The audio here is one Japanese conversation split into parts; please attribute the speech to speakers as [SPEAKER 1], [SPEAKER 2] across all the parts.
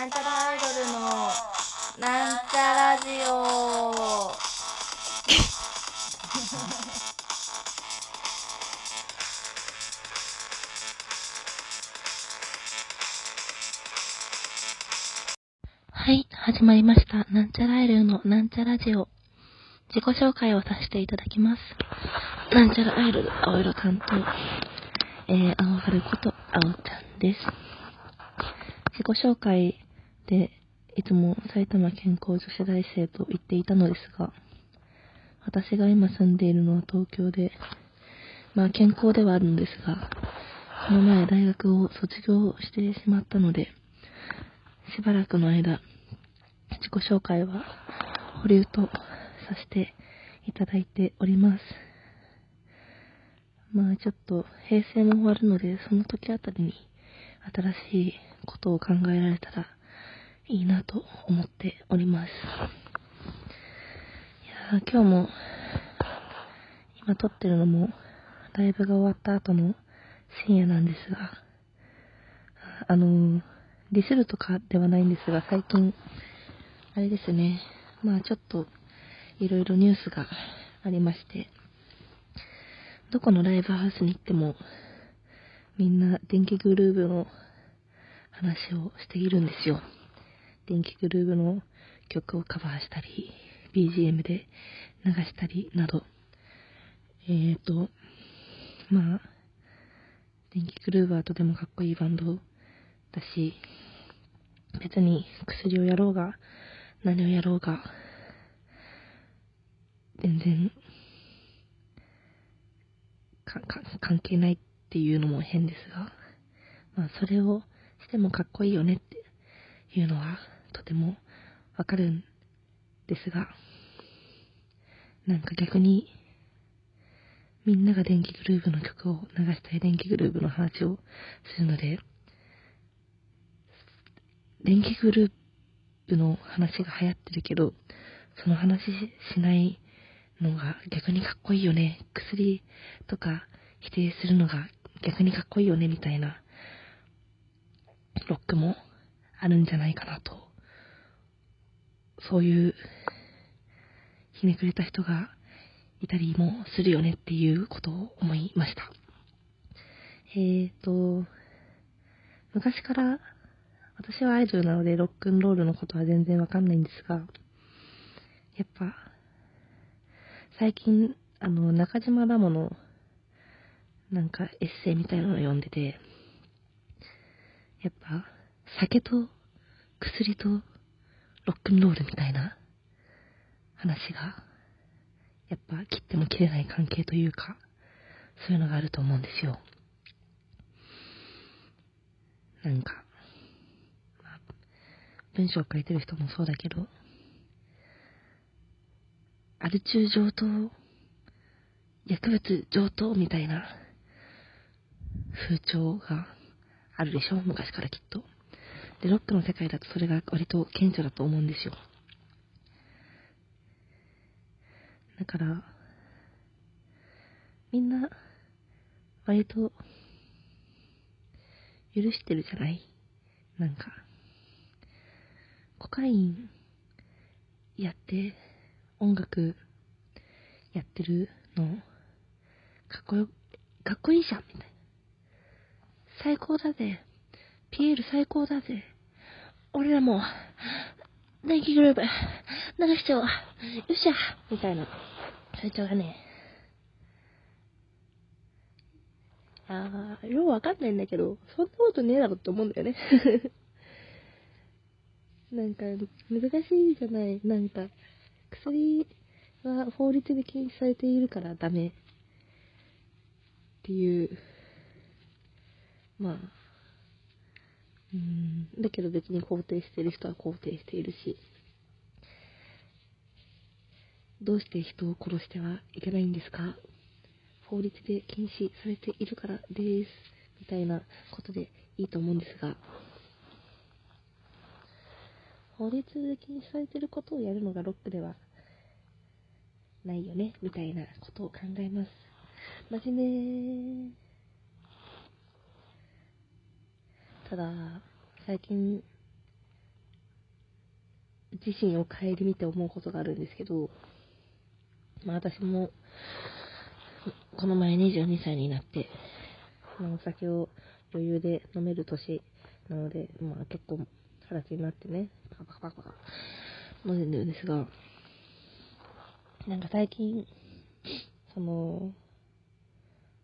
[SPEAKER 1] なんちゃらアイドルのなんちゃラジオ
[SPEAKER 2] はい、始まりました。なんちゃらアイドルのなんちゃラジオ。自己紹介をさせていただきます。なんちゃらアイドル、青色担当、えー、青春こと、青ちゃんです。自己紹介で、いつも埼玉健康女子大生と言っていたのですが、私が今住んでいるのは東京で、まあ健康ではあるのですが、この前大学を卒業してしまったので、しばらくの間、自己紹介は保留とさせていただいております。まあちょっと平成も終わるので、その時あたりに新しいことを考えられたらいいなと思っております。いや今日も、今撮ってるのもライブが終わった後の深夜なんですが、あのーディスるとかではないんですが、最近、あれですね、まあちょっと、いろいろニュースがありまして、どこのライブハウスに行っても、みんな電気グルーヴの話をしているんですよ。電気グルーヴの曲をカバーしたり、BGM で流したりなど、えーと、まあ、電気グルーヴはとてもかっこいいバンドだし、別に薬をやろうが、何をやろうが、全然、関係ないっていうのも変ですが、まあそれをしてもかっこいいよねっていうのはてもわかるんですが、なんか逆に、みんなが電気グルーヴの曲を流したい電気グルーヴの話をするので、電気グループの話が流行ってるけど、その話しないのが逆にかっこいいよね。薬とか否定するのが逆にかっこいいよね、みたいなロックもあるんじゃないかなと。そういうひねくれた人がいたりもするよねっていうことを思いました。えーと、昔から私はアイドルなのでロックンロールのことは全然わかんないんですが、やっぱ、最近、あの、中島ラモの、なんかエッセイみたいなのを読んでて、やっぱ、酒と薬とロックンロールみたいな話が、やっぱ切っても切れない関係というか、そういうのがあると思うんですよ。なんか、文章を書いてる人もそうだけど、アル中上等、薬物上等みたいな風潮があるでしょ？昔からきっと。で、ロックの世界だとそれが割と顕著だと思うんですよ。だから、みんな、割と、許してるじゃない？なんか。コカインやって音楽やってるのかっこよ、かっこいいじゃんみたいな。最高だぜ。ピエール最高だぜ。俺らも、電気グループ流しちゃおう。よっしゃみたいな。風潮がね。あー、ようわかんないんだけど、そんなことねえだろって思うんだよね。なんか、難しいじゃない。なんか、薬は法律で禁止されているからダメっていう、まあ、うん、だけど別に肯定してる人は肯定しているし、どうして人を殺してはいけないんですか？法律で禁止されているからです。みたいなことでいいと思うんですが、法律で禁止されてることをやるのがロックではないよね、みたいなことを考えます。真面目。ただ、最近、自身を顧みて思うことがあるんですけど、まあ私も、この前22歳になって、まあお酒を余裕で飲める年なので、まあ結構二十歳になってね、パカパカパカパカ飲んでるんですが、なんか最近、その、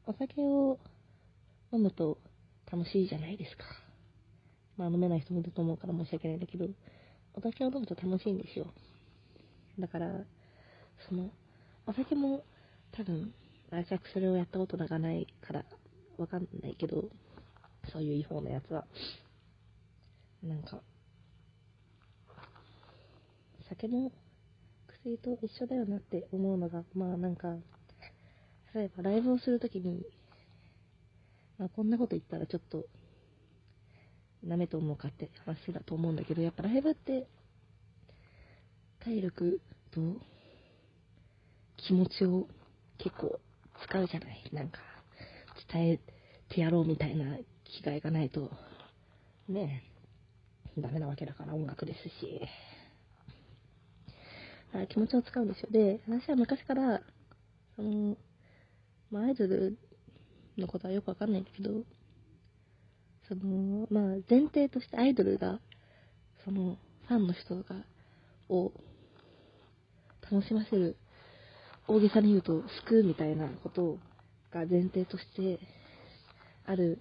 [SPEAKER 2] お酒を飲むと楽しいじゃないですか。まあ飲めない人もいると思うから申し訳ないんだけど、お酒を飲むと楽しいんですよ。だから、その、お酒も多分、私それをやったことがないからわかんないけど、そういう違法なやつは。なんか、酒も薬と一緒だよなって思うのが、まあなんか、例えばライブをするときに、まあこんなこと言ったらちょっと、ダメと思うかって話だと思うんだけど、やっぱライブって、体力と気持ちを結構使うじゃないなんか、伝えてやろうみたいな気概がないと、ねえ、ダメなわけだから音楽ですし。だから気持ちを使うんですよ。で、私は昔から、その、まあ、アイドルのことはよくわかんないんだけど、その、まあ、前提としてアイドルが、その、ファンの人が、を、楽しませる、大げさに言うと、救うみたいなことが前提として、ある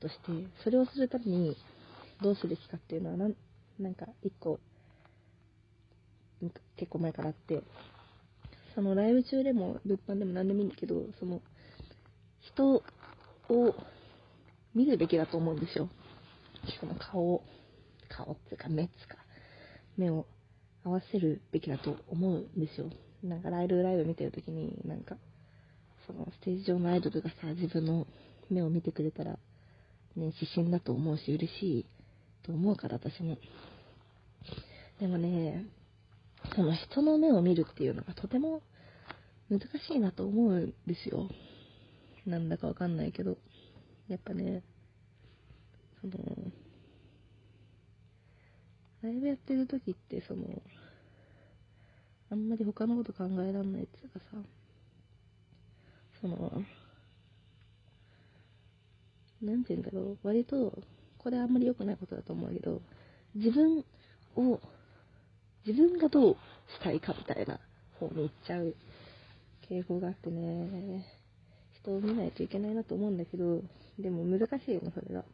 [SPEAKER 2] として、それをするために、どうすべきかっていうのは、なん、なんか、一個、結構前からあって、そのライブ中でも物販でも何でもいいんだけど、その人を見るべきだと思うんですよ。人の顔を、顔っていうか目っつか、目を合わせるべきだと思うんですよ。なんかライブライブ見てるときに、なんか、そのステージ上のアイドルがさ、自分の目を見てくれたら、ね、指針だと思うし、嬉しいと思うから、私も。でもね、その人の目を見るっていうのがとても難しいなと思うんですよ。なんだかわかんないけど。やっぱね、その、ライブやってる時ってその、あんまり他のこと考えらんないっていうかさ、その、なんて言うんだろう、割と、これあんまり良くないことだと思うけど、自分を自分がどうしたいかみたいな方に行っちゃう傾向があってね、人を見ないといけないなと思うんだけど、でも難しいよね、それが。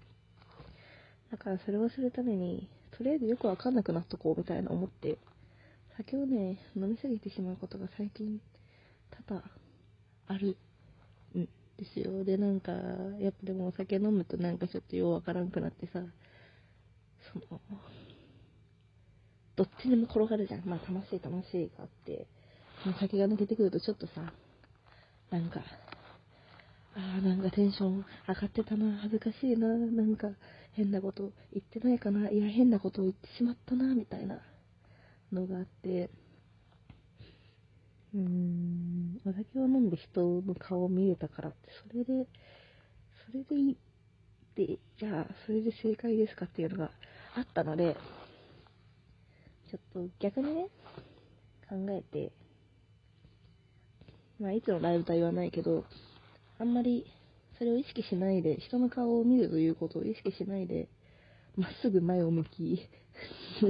[SPEAKER 2] だからそれをするために、とりあえずよくわかんなくなっとこうみたいな思って、酒をね、飲みすぎてしまうことが最近多々あるんですよ。で、なんか、やっぱでもお酒飲むとなんかちょっとようわからんくなってさ、その、どっちにも転がるじゃん。まあ楽しい楽しいがあって、その先が抜けてくるとちょっとさ、なんか、ああ、なんかテンション上がってたな、恥ずかしいな、なんか変なこと言ってないかな、いや変なことを言ってしまったな、みたいなのがあって、うーん、お酒を飲んで人の顔を見れたからって、それで、それでいいって、じゃあ、それで正解ですかっていうのがあったので、ちょっと逆にね、考えて、まあ、いつのライブとは言わないけど、あんまりそれを意識しないで、人の顔を見るということを意識しないで、まっすぐ前を向き、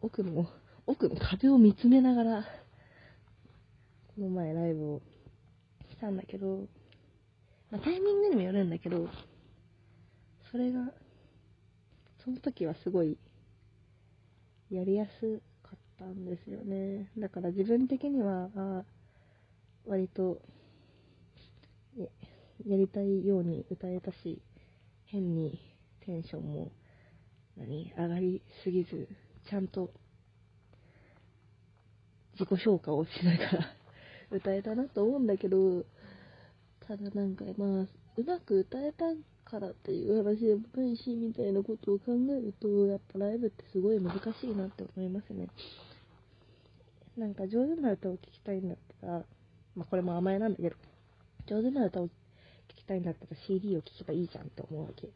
[SPEAKER 2] 奥の、奥の壁を見つめながら、この前ライブをしたんだけど、まあ、タイミングにもよるんだけど、それが、その時はすごい、やりやすかったんですよね。だから自分的には、あ割と、やりたいように歌えたし、変にテンションも、何、上がりすぎず、ちゃんと自己評価をしながら 歌えたなと思うんだけど、ただなんかまあ、うまく歌えたからっていう話でもないし、みたいなことを考えると、やっぱライブってすごい難しいなって思いますね。なんか上手な歌を聴きたいんだったら、まあこれも甘えなんだけど、上手な歌を聴きたいんだったら CD を聴けばいいじゃんって思うわけ。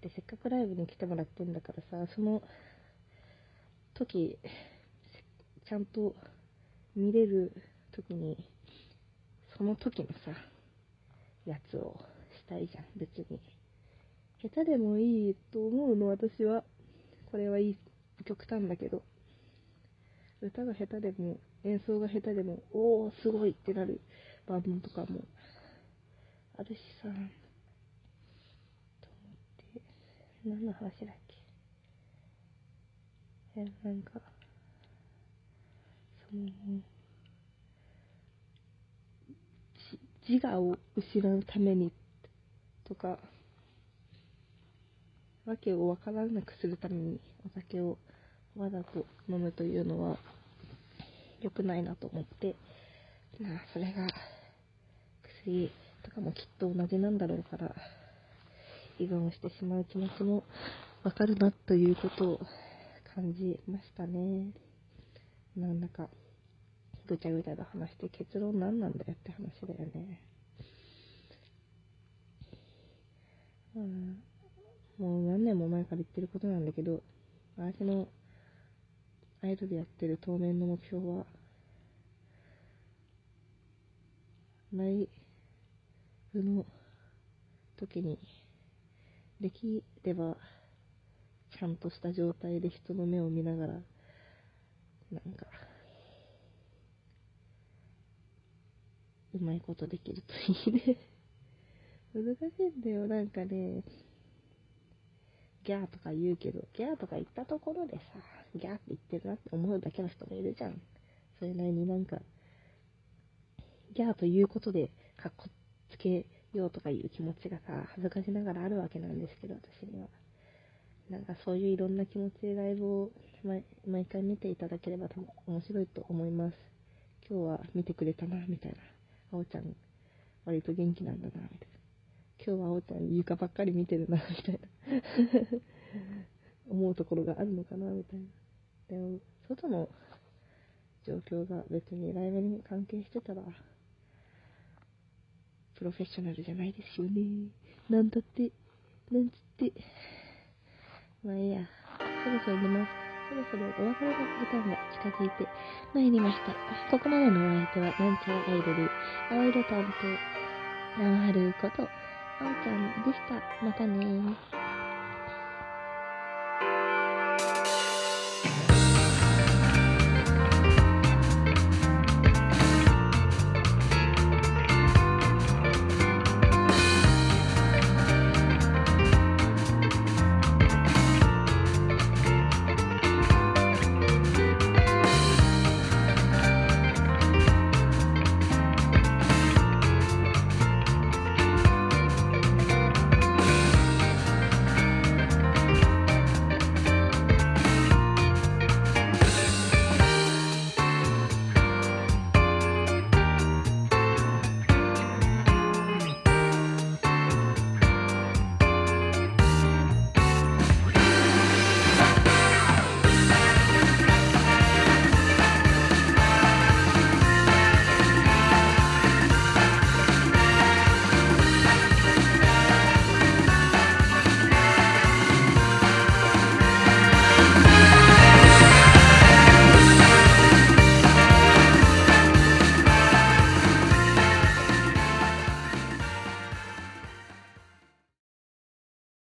[SPEAKER 2] で、せっかくライブに来てもらってんだからさ、その、時、ちゃんと見れる時に、その時のさ、やつをしたいじゃん、別に。下手でもいいと思うの、私は。これはいい、極端だけど。歌が下手でも、演奏が下手でも、おー、すごいってなるバンドとかもあるしさ、と思って、何の話だっけ？え、なんか、その、自我を失うためにとか、わけをわからなくするためにお酒をわざと飲むというのは良くないなと思って、まあ、それが薬とかもきっと同じなんだろうから、依存してしまう気持ちもわかるなということを感じましたね。なんだか、ぐちゃぐちゃと話して結論何なんだよって話だよね。うん、もう何年も前から言ってることなんだけど、私のアイドルやってる当面の目標は、ライブの時に、できれば、ちゃんとした状態で人の目を見ながら、なんか、うまいことできるといいね。難しいんだよ、なんかね、ギャーとか言うけど、ギャーとか言ったところでさ、ギャーって言ってるなって思うだけの人もいるじゃん。それなりになんか、ギャーということで、かっこけようとかいう気持ちがさ、恥ずかしながらあるわけなんですけど、私には。なんかそういういろんな気持ちでライブを毎毎回見ていただければ多分面白いと思います。今日は見てくれたな、みたいな。あおちゃん、割と元気なんだな、みたいな。今日はあおちゃん床ばっかり見てるな、みたいな。思うところがあるのかな、みたいな。でも、外の状況が別にライブに関係してたら、プロフェッショナルじゃないですよね。なんだって、なんつって。まあいいや、そろそろ寝ます。そろそろお別れの時間が近づいてまいりました。ここまでのお相手は、なんちゃらアイドル、青色担当、ナンハルこと、あおちゃんでした。またねー。